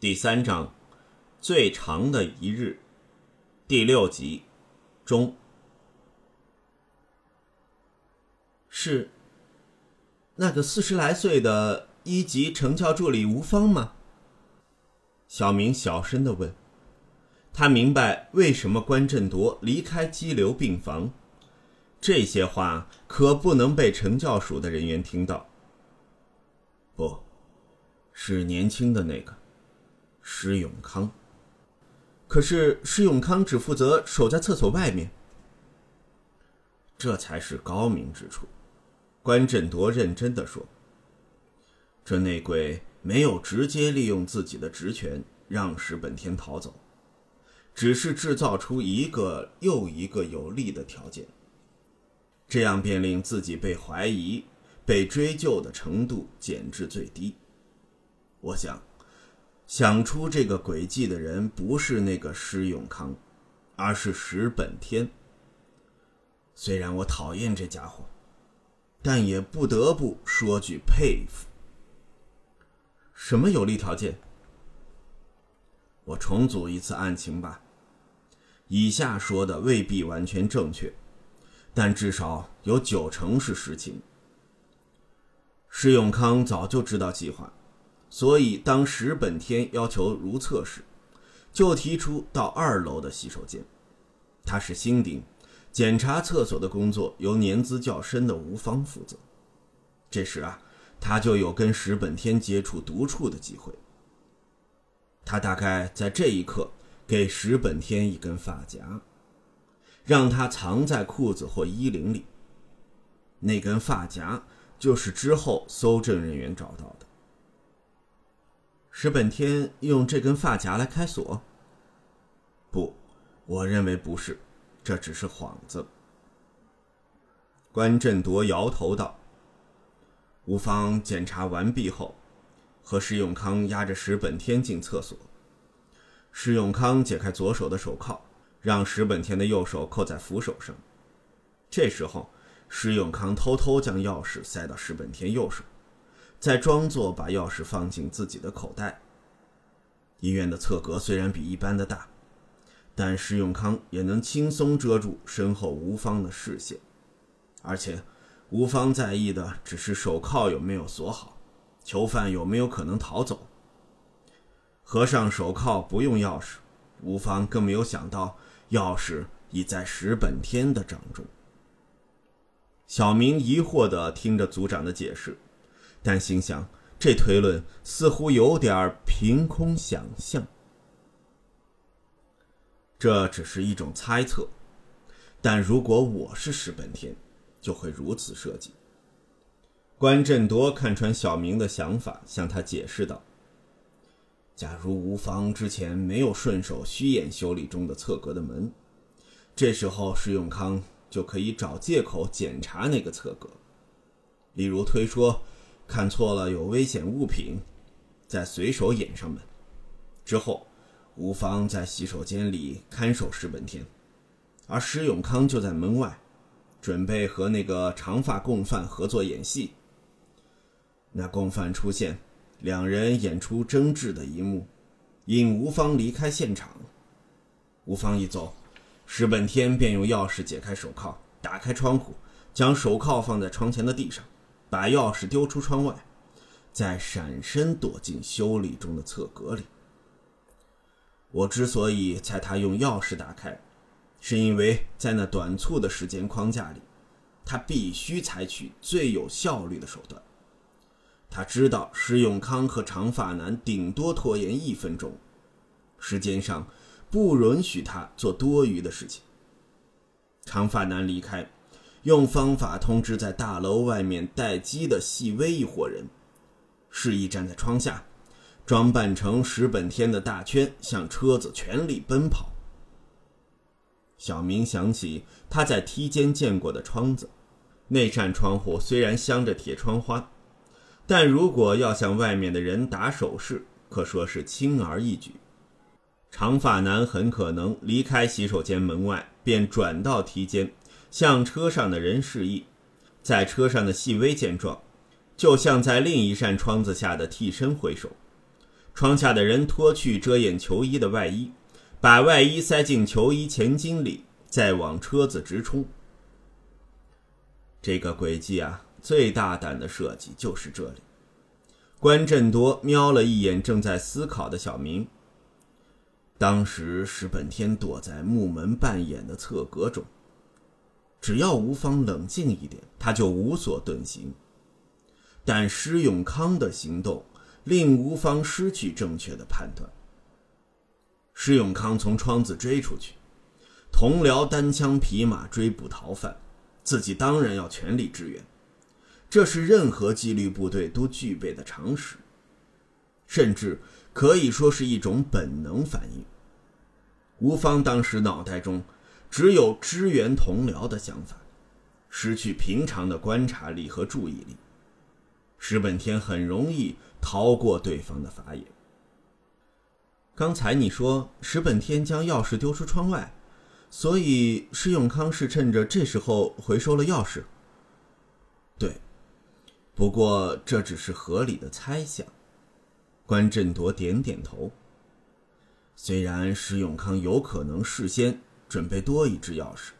第三章，最长的一日，第六集，中。是那个四十来岁的一级成教助理吴芳吗？小明小声的问。他明白为什么关振铎离开激流病房，这些话可不能被成教署的人员听到。不，是年轻的那个。施永康。可是施永康只负责守在厕所外面，这才是高明之处。关振铎认真的说：“这内鬼没有直接利用自己的职权让石本天逃走，只是制造出一个又一个有利的条件，这样便令自己被怀疑、被追究的程度减至最低。我想。”想出这个诡计的人不是那个施永康，而是石本天。虽然我讨厌这家伙，但也不得不说句佩服。什么有利条件？我重组一次案情吧。以下说的未必完全正确，但至少有九成是实情。施永康早就知道计划。所以，当石本天要求如厕时，就提出到二楼的洗手间。他是新丁，检查厕所的工作由年资较深的吴芳负责。这时啊，他就有跟石本天接触独处的机会。他大概在这一刻给石本天一根发夹，让他藏在裤子或衣领里。那根发夹就是之后搜证人员找到的。石本天用这根发夹来开锁？不，我认为不是，这只是幌子。关振铎摇头道：“吴芳检查完毕后，和石永康押着石本天进厕所。石永康解开左手的手铐，让石本天的右手扣在扶手上。这时候，石永康偷偷将钥匙塞到石本天右手。”再装作把钥匙放进自己的口袋。医院的侧格虽然比一般的大，但施永康也能轻松遮住身后吴芳的视线。而且，吴芳在意的只是手铐有没有锁好，囚犯有没有可能逃走。合上手铐不用钥匙，吴芳更没有想到钥匙已在石本天的掌中。小明疑惑地听着组长的解释。但心想，这推论似乎有点凭空想象。这只是一种猜测，但如果我是石本天，就会如此设计。关振铎看穿小明的想法，向他解释道：“假如吴芳之前没有顺手虚掩修理中的侧格的门，这时候石永康就可以找借口检查那个侧格，例如推说。”看错了，有危险物品，再随手掩上门。之后，吴芳在洗手间里看守石本天，而石永康就在门外，准备和那个长发共犯合作演戏。那共犯出现，两人演出争执的一幕，引吴芳离开现场。吴芳一走，石本天便用钥匙解开手铐，打开窗户，将手铐放在窗前的地上。把钥匙丢出窗外，再闪身躲进修理中的侧格里。我之所以猜他用钥匙打开，是因为在那短促的时间框架里，他必须采取最有效率的手段。他知道施永康和长发男顶多拖延一分钟，时间上不允许他做多余的事情。长发男离开。用方法通知在大楼外面待机的细微一伙人，示意站在窗下，装扮成石本天的大圈，向车子全力奔跑。小明想起他在梯间见过的窗子，那扇窗户虽然镶着铁窗花，但如果要向外面的人打手势，可说是轻而易举。长发男很可能离开洗手间门外，便转到梯间。向车上的人示意，在车上的细微见状，就像在另一扇窗子下的替身挥手，窗下的人脱去遮掩囚衣的外衣，把外衣塞进囚衣前襟里，再往车子直冲。这个诡计啊，最大胆的设计就是这里。关振铎瞄了一眼正在思考的小明。当时石本天躲在木门半掩的侧格中，只要吴芳冷静一点，他就无所遁形。但施永康的行动令吴芳失去正确的判断。施永康从窗子追出去，同僚单枪匹马追捕逃犯，自己当然要全力支援。这是任何纪律部队都具备的常识，甚至可以说是一种本能反应。吴芳当时脑袋中只有支援同僚的想法，失去平常的观察力和注意力，石本天很容易逃过对方的法眼。刚才你说石本天将钥匙丢出窗外，所以施永康是趁着这时候回收了钥匙。对。不过这只是合理的猜想。关振铎点点头。虽然石永康有可能事先准备多一只钥匙，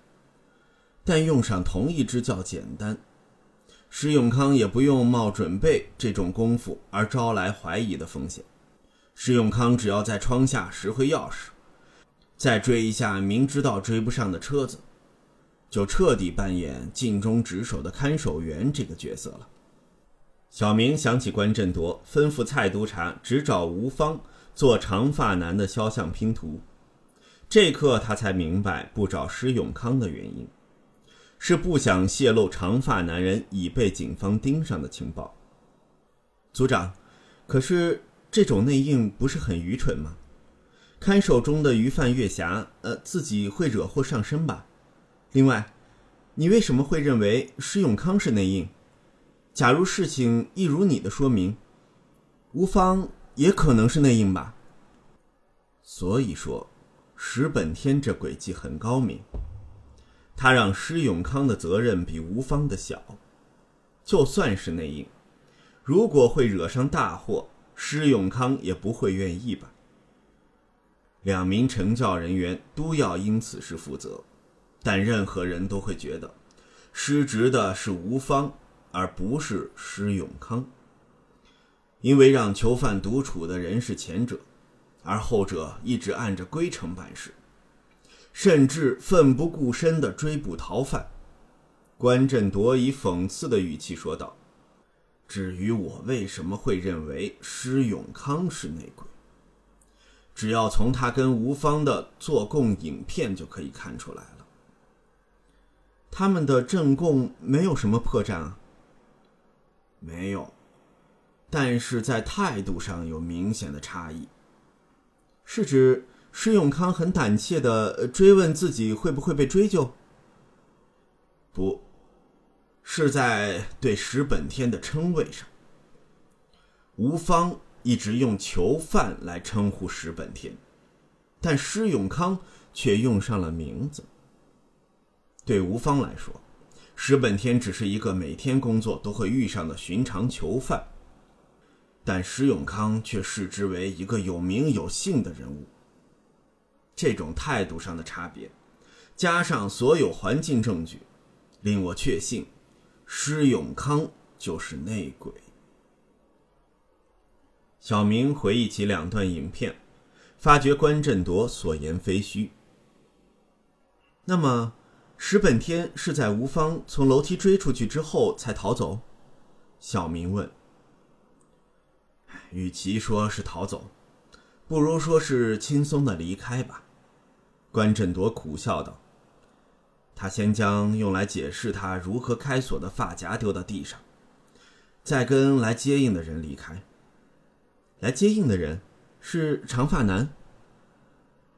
但用上同一只较简单。石永康也不用冒准备这种功夫而招来怀疑的风险。石永康只要在窗下拾回钥匙，再追一下明知道追不上的车子，就彻底扮演尽忠职守的看守员这个角色了。小明想起关振铎吩咐蔡督察只找吴芳做长发男的肖像拼图，这刻他才明白不找施永康的原因，是不想泄露长发男人已被警方盯上的情报。组长，可是这种内应不是很愚蠢吗？看守中的鱼贩月霞，呃，自己会惹祸上身吧？另外，你为什么会认为施永康是内应？假如事情一如你的说明，吴芳也可能是内应吧。所以说，石本天这诡计很高明。他让施永康的责任比吴芳的小，就算是内应，如果会惹上大祸，施永康也不会愿意吧。两名惩教人员都要因此事负责，但任何人都会觉得，失职的是吴芳。而不是施永康，因为让囚犯独处的人是前者，而后者一直按着规程办事，甚至奋不顾身地追捕逃犯。关振铎以讽刺的语气说道：“至于我为什么会认为施永康是内鬼，只要从他跟吴芳的做供影片就可以看出来了。他们的证供没有什么破绽啊。”没有，但是在态度上有明显的差异。是指施永康很胆怯的追问自己会不会被追究？不，是在对石本天的称谓上。吴芳一直用囚犯来称呼石本天，但施永康却用上了名字。对吴芳来说。石本天只是一个每天工作都会遇上的寻常囚犯，但施永康却视之为一个有名有姓的人物。这种态度上的差别，加上所有环境证据，令我确信，施永康就是内鬼。小明回忆起两段影片，发觉关振铎所言非虚。那么。石本天是在吴芳从楼梯追出去之后才逃走，小明问。与其说是逃走，不如说是轻松的离开吧。关振铎苦笑道。他先将用来解释他如何开锁的发夹丢到地上，再跟来接应的人离开。来接应的人是长发男。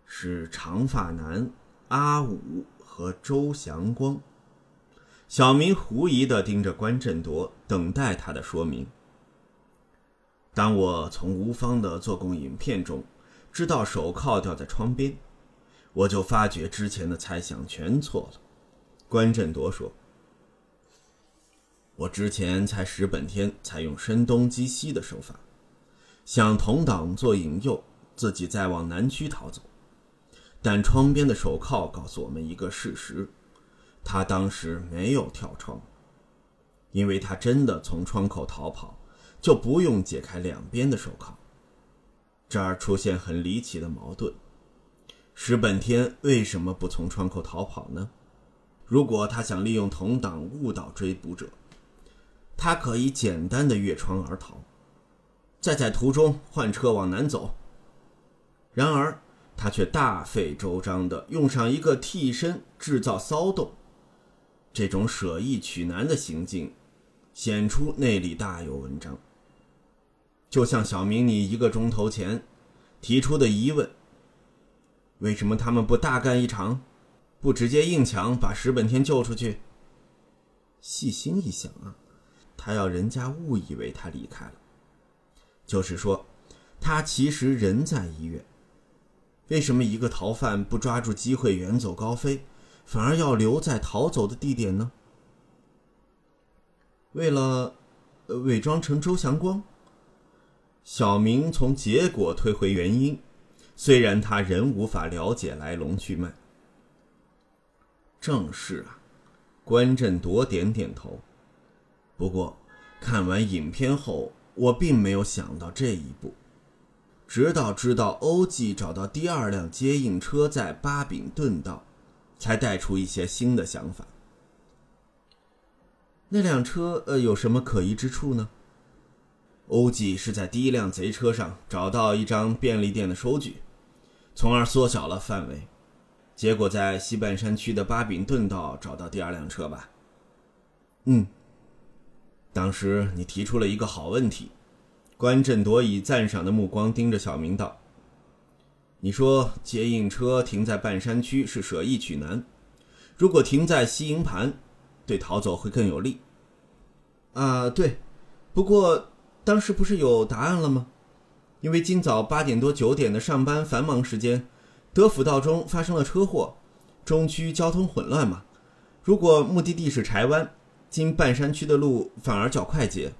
是长发男阿武。和周祥光，小明狐疑的盯着关振铎，等待他的说明。当我从吴芳的做工影片中知道手铐掉在窗边，我就发觉之前的猜想全错了。关振铎说：“我之前猜石本天采用声东击西的手法，向同党做引诱，自己再往南区逃走。但窗边的手铐告诉我们一个事实：他当时没有跳窗，因为他真的从窗口逃跑，就不用解开两边的手铐。这儿出现很离奇的矛盾：石本天为什么不从窗口逃跑呢？如果他想利用同党误导追捕者，他可以简单的越窗而逃，再在途中换车往南走。然而，他却大费周章的用上一个替身制造骚动，这种舍易取难的行径，显出内里大有文章。就像小明你一个钟头前提出的疑问：为什么他们不大干一场，不直接硬抢把石本天救出去？细心一想啊，他要人家误以为他离开了，就是说，他其实人在医院。为什么一个逃犯不抓住机会远走高飞，反而要留在逃走的地点呢？为了伪装成周祥光。小明从结果推回原因，虽然他仍无法了解来龙去脉。正是啊，关振铎点点头。不过，看完影片后，我并没有想到这一步。直到知道欧记找到第二辆接应车在巴比顿道，才带出一些新的想法。那辆车呃有什么可疑之处呢？欧记是在第一辆贼车上找到一张便利店的收据，从而缩小了范围，结果在西半山区的巴比顿道找到第二辆车吧？嗯。当时你提出了一个好问题。关振铎以赞赏的目光盯着小明道：“你说接应车停在半山区是舍易取难，如果停在西营盘，对逃走会更有利。”啊，对。不过当时不是有答案了吗？因为今早八点多九点的上班繁忙时间，德辅道中发生了车祸，中区交通混乱嘛。如果目的地是柴湾，经半山区的路反而较快捷。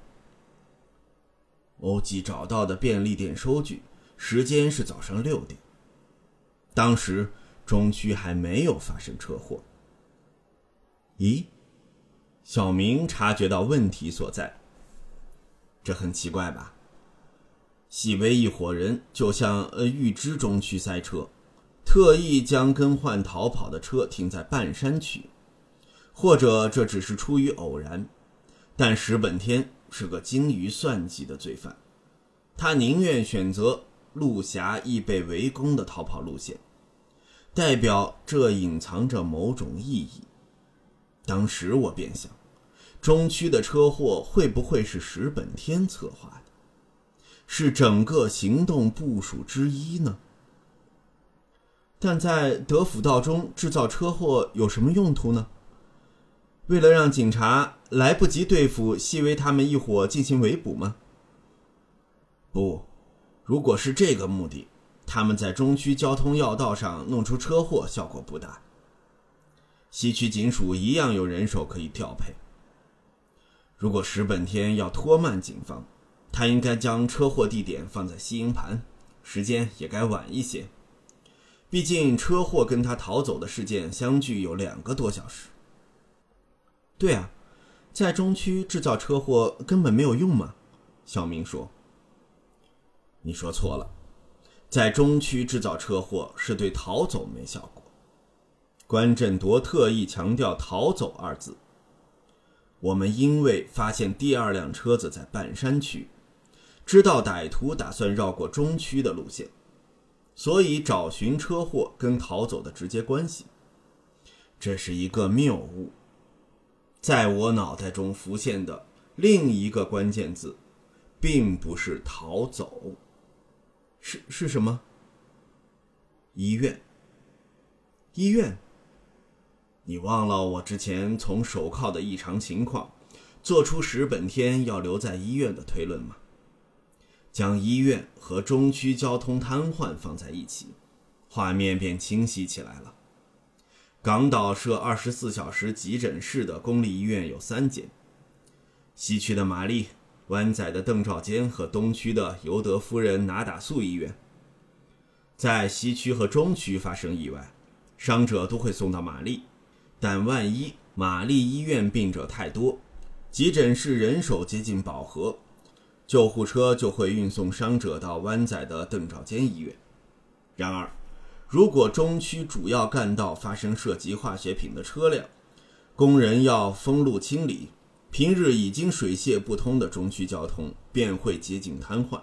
欧记找到的便利店收据，时间是早上六点。当时中区还没有发生车祸。咦，小明察觉到问题所在。这很奇怪吧？细微一伙人就像呃预知中区塞车，特意将更换逃跑的车停在半山区，或者这只是出于偶然。但石本天。是个精于算计的罪犯，他宁愿选择路狭易被围攻的逃跑路线，代表这隐藏着某种意义。当时我便想，中区的车祸会不会是石本天策划的，是整个行动部署之一呢？但在德辅道中制造车祸有什么用途呢？为了让警察来不及对付细微他们一伙进行围捕吗？不，如果是这个目的，他们在中区交通要道上弄出车祸效果不大。西区警署一样有人手可以调配。如果石本天要拖慢警方，他应该将车祸地点放在西营盘，时间也该晚一些。毕竟车祸跟他逃走的事件相距有两个多小时。对啊，在中区制造车祸根本没有用嘛。小明说：“你说错了，在中区制造车祸是对逃走没效果。”关振铎特意强调“逃走”二字。我们因为发现第二辆车子在半山区，知道歹徒打算绕过中区的路线，所以找寻车祸跟逃走的直接关系。这是一个谬误。在我脑袋中浮现的另一个关键字，并不是逃走，是是什么？医院。医院。你忘了我之前从手铐的异常情况，做出石本天要留在医院的推论吗？将医院和中区交通瘫痪放在一起，画面便清晰起来了。港岛设二十四小时急诊室的公立医院有三间，西区的玛丽、湾仔的邓兆坚和东区的尤德夫人拿打素医院。在西区和中区发生意外，伤者都会送到玛丽，但万一玛丽医院病者太多，急诊室人手接近饱和，救护车就会运送伤者到湾仔的邓肇坚医院。然而，如果中区主要干道发生涉及化学品的车辆，工人要封路清理，平日已经水泄不通的中区交通便会接近瘫痪，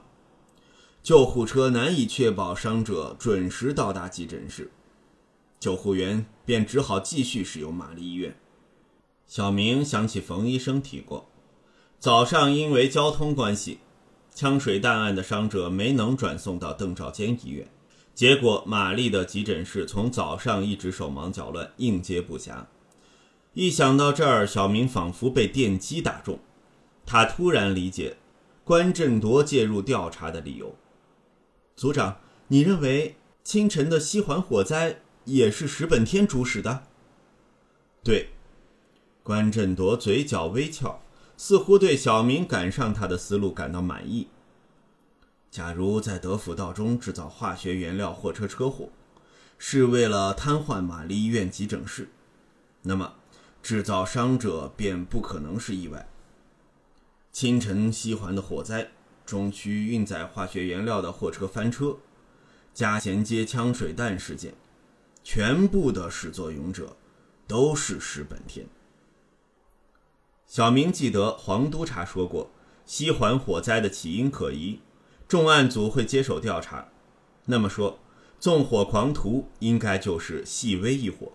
救护车难以确保伤者准时到达急诊室，救护员便只好继续使用玛丽医院。小明想起冯医生提过，早上因为交通关系，枪水弹案的伤者没能转送到邓肇坚医院。结果，玛丽的急诊室从早上一直手忙脚乱，应接不暇。一想到这儿，小明仿佛被电击打中，他突然理解关振铎介入调查的理由。组长，你认为清晨的西环火灾也是石本天主使的？对，关振铎嘴角微翘，似乎对小明赶上他的思路感到满意。假如在德辅道中制造化学原料货车车祸，是为了瘫痪玛丽医院急诊室，那么制造伤者便不可能是意外。清晨西环的火灾，中区运载化学原料的货车翻车，加贤街枪水弹事件，全部的始作俑者都是石本天。小明记得黄督察说过，西环火灾的起因可疑。重案组会接手调查，那么说，纵火狂徒应该就是细微一伙。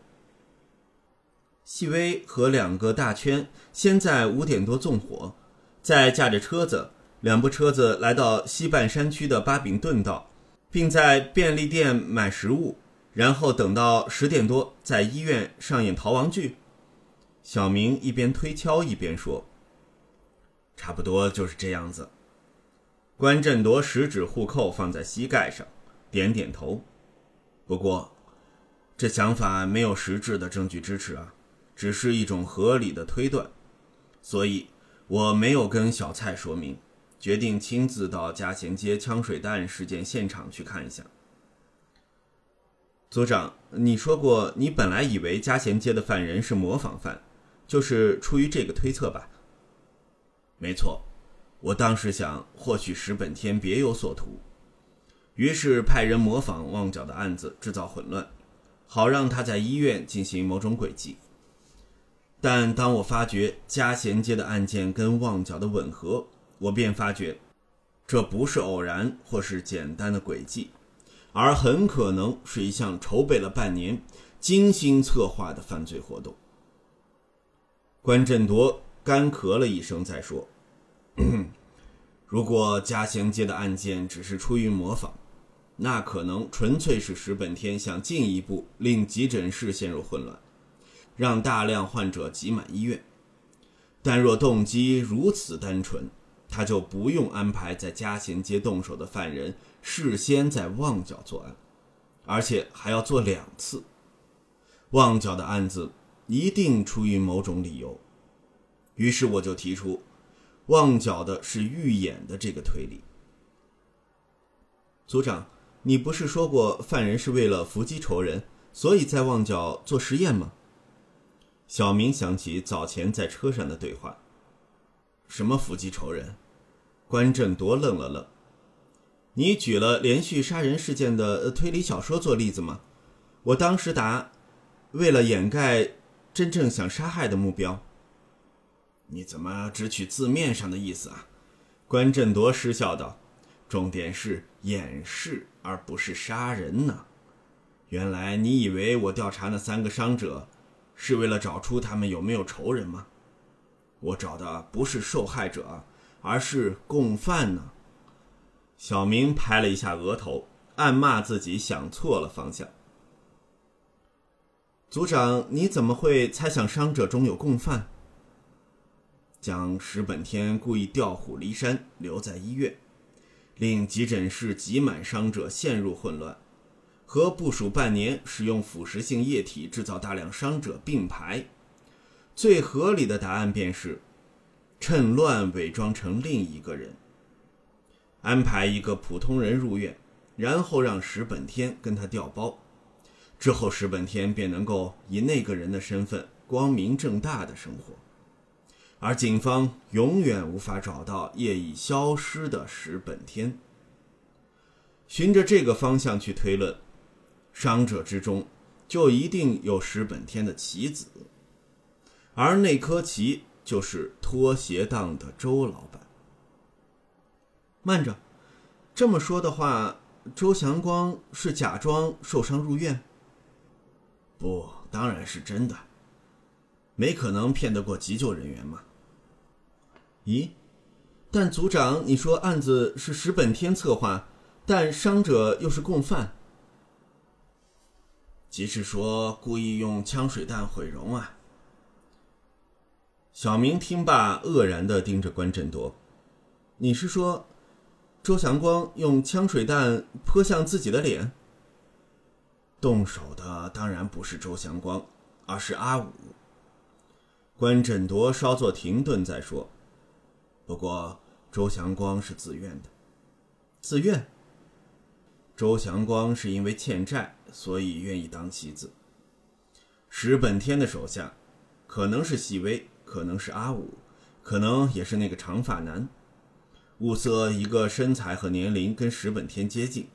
细微和两个大圈先在五点多纵火，再驾着车子，两部车子来到西半山区的巴比顿道，并在便利店买食物，然后等到十点多在医院上演逃亡剧。小明一边推敲一边说：“差不多就是这样子。”关振铎食指互扣放在膝盖上，点点头。不过，这想法没有实质的证据支持啊，只是一种合理的推断。所以，我没有跟小蔡说明，决定亲自到嘉贤街枪水弹事件现场去看一下。组长，你说过你本来以为嘉贤街的犯人是模仿犯，就是出于这个推测吧？没错。我当时想，或许石本天别有所图，于是派人模仿旺角的案子，制造混乱，好让他在医院进行某种诡计。但当我发觉嘉贤街的案件跟旺角的吻合，我便发觉，这不是偶然或是简单的诡计，而很可能是一项筹备了半年、精心策划的犯罪活动。关振铎干咳了一声，再说。如果嘉贤街的案件只是出于模仿，那可能纯粹是石本天想进一步令急诊室陷入混乱，让大量患者挤满医院。但若动机如此单纯，他就不用安排在嘉贤街动手的犯人事先在旺角作案，而且还要做两次。旺角的案子一定出于某种理由，于是我就提出。旺角的是预演的这个推理，组长，你不是说过犯人是为了伏击仇人，所以在旺角做实验吗？小明想起早前在车上的对话。什么伏击仇人？关振铎愣了愣。你举了连续杀人事件的推理小说做例子吗？我当时答，为了掩盖真正想杀害的目标。你怎么只取字面上的意思啊？关振铎失笑道：“重点是掩饰，而不是杀人呢。原来你以为我调查那三个伤者，是为了找出他们有没有仇人吗？我找的不是受害者，而是共犯呢。”小明拍了一下额头，暗骂自己想错了方向。组长，你怎么会猜想伤者中有共犯？将石本天故意调虎离山，留在医院，令急诊室挤满伤者，陷入混乱，和部署半年使用腐蚀性液体制造大量伤者并排，最合理的答案便是：趁乱伪装成另一个人，安排一个普通人入院，然后让石本天跟他调包，之后石本天便能够以那个人的身份光明正大的生活，而警方永远无法找到业已消失的石本天。循着这个方向去推论，伤者之中就一定有石本天的棋子，而那颗棋就是拖鞋档的周老板。慢着，这么说的话，周祥光是假装受伤入院？不，当然是真的，没可能骗得过急救人员嘛。咦？但组长，你说案子是石本天策划？但伤者又是共犯，即是说故意用枪水弹毁容啊！小明听罢，愕然的盯着关振铎：“你是说，周祥光用枪水弹泼向自己的脸？动手的当然不是周祥光，而是阿武。”关振铎稍作停顿再说：“不过周祥光是自愿的，自愿。”周祥光是因为欠债，所以愿意当棋子。石本天的手下，可能是细微，可能是阿武，可能也是那个长发男。物色一个身材和年龄跟石本天接近，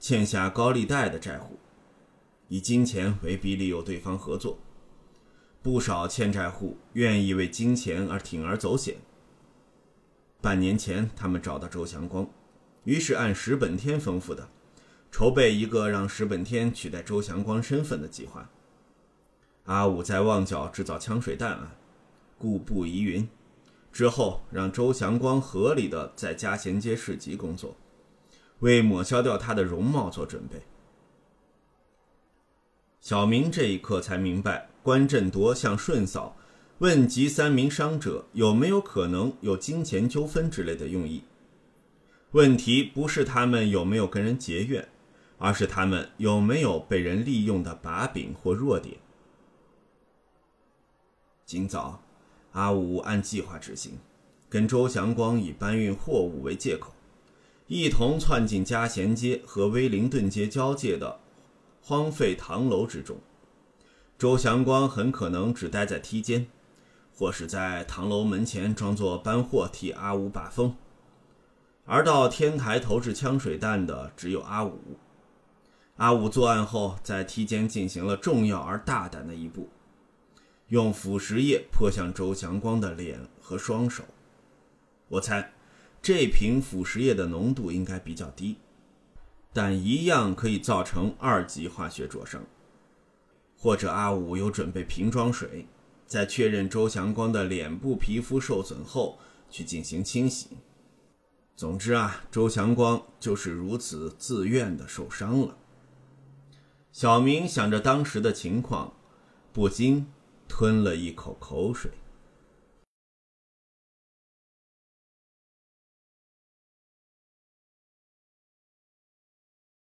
欠下高利贷的债户，以金钱为逼利诱对方合作。不少欠债户愿意为金钱而铤而走险。半年前，他们找到周祥光，于是按石本天吩咐的。筹备一个让石本天取代周祥光身份的计划。阿武在旺角制造枪水弹案，故布疑云，之后让周祥光合理的在嘉贤街市集工作，为抹消掉他的容貌做准备。小明这一刻才明白，关振铎向顺嫂问及三名伤者有没有可能有金钱纠纷之类的用意。问题不是他们有没有跟人结怨。而是他们有没有被人利用的把柄或弱点？今早，阿武按计划执行，跟周祥光以搬运货物为借口，一同窜进嘉贤街和威灵顿街交界的荒废唐楼之中。周祥光很可能只待在梯间，或是在唐楼门前装作搬货替阿武把风，而到天台投掷枪水弹的只有阿武。阿武作案后，在梯间进行了重要而大胆的一步，用腐蚀液泼向周祥光的脸和双手。我猜，这瓶腐蚀液的浓度应该比较低，但一样可以造成二级化学灼伤。或者阿武有准备瓶装水，在确认周祥光的脸部皮肤受损后去进行清洗。总之啊，周祥光就是如此自愿的受伤了。小明想着当时的情况，不禁吞了一口口水。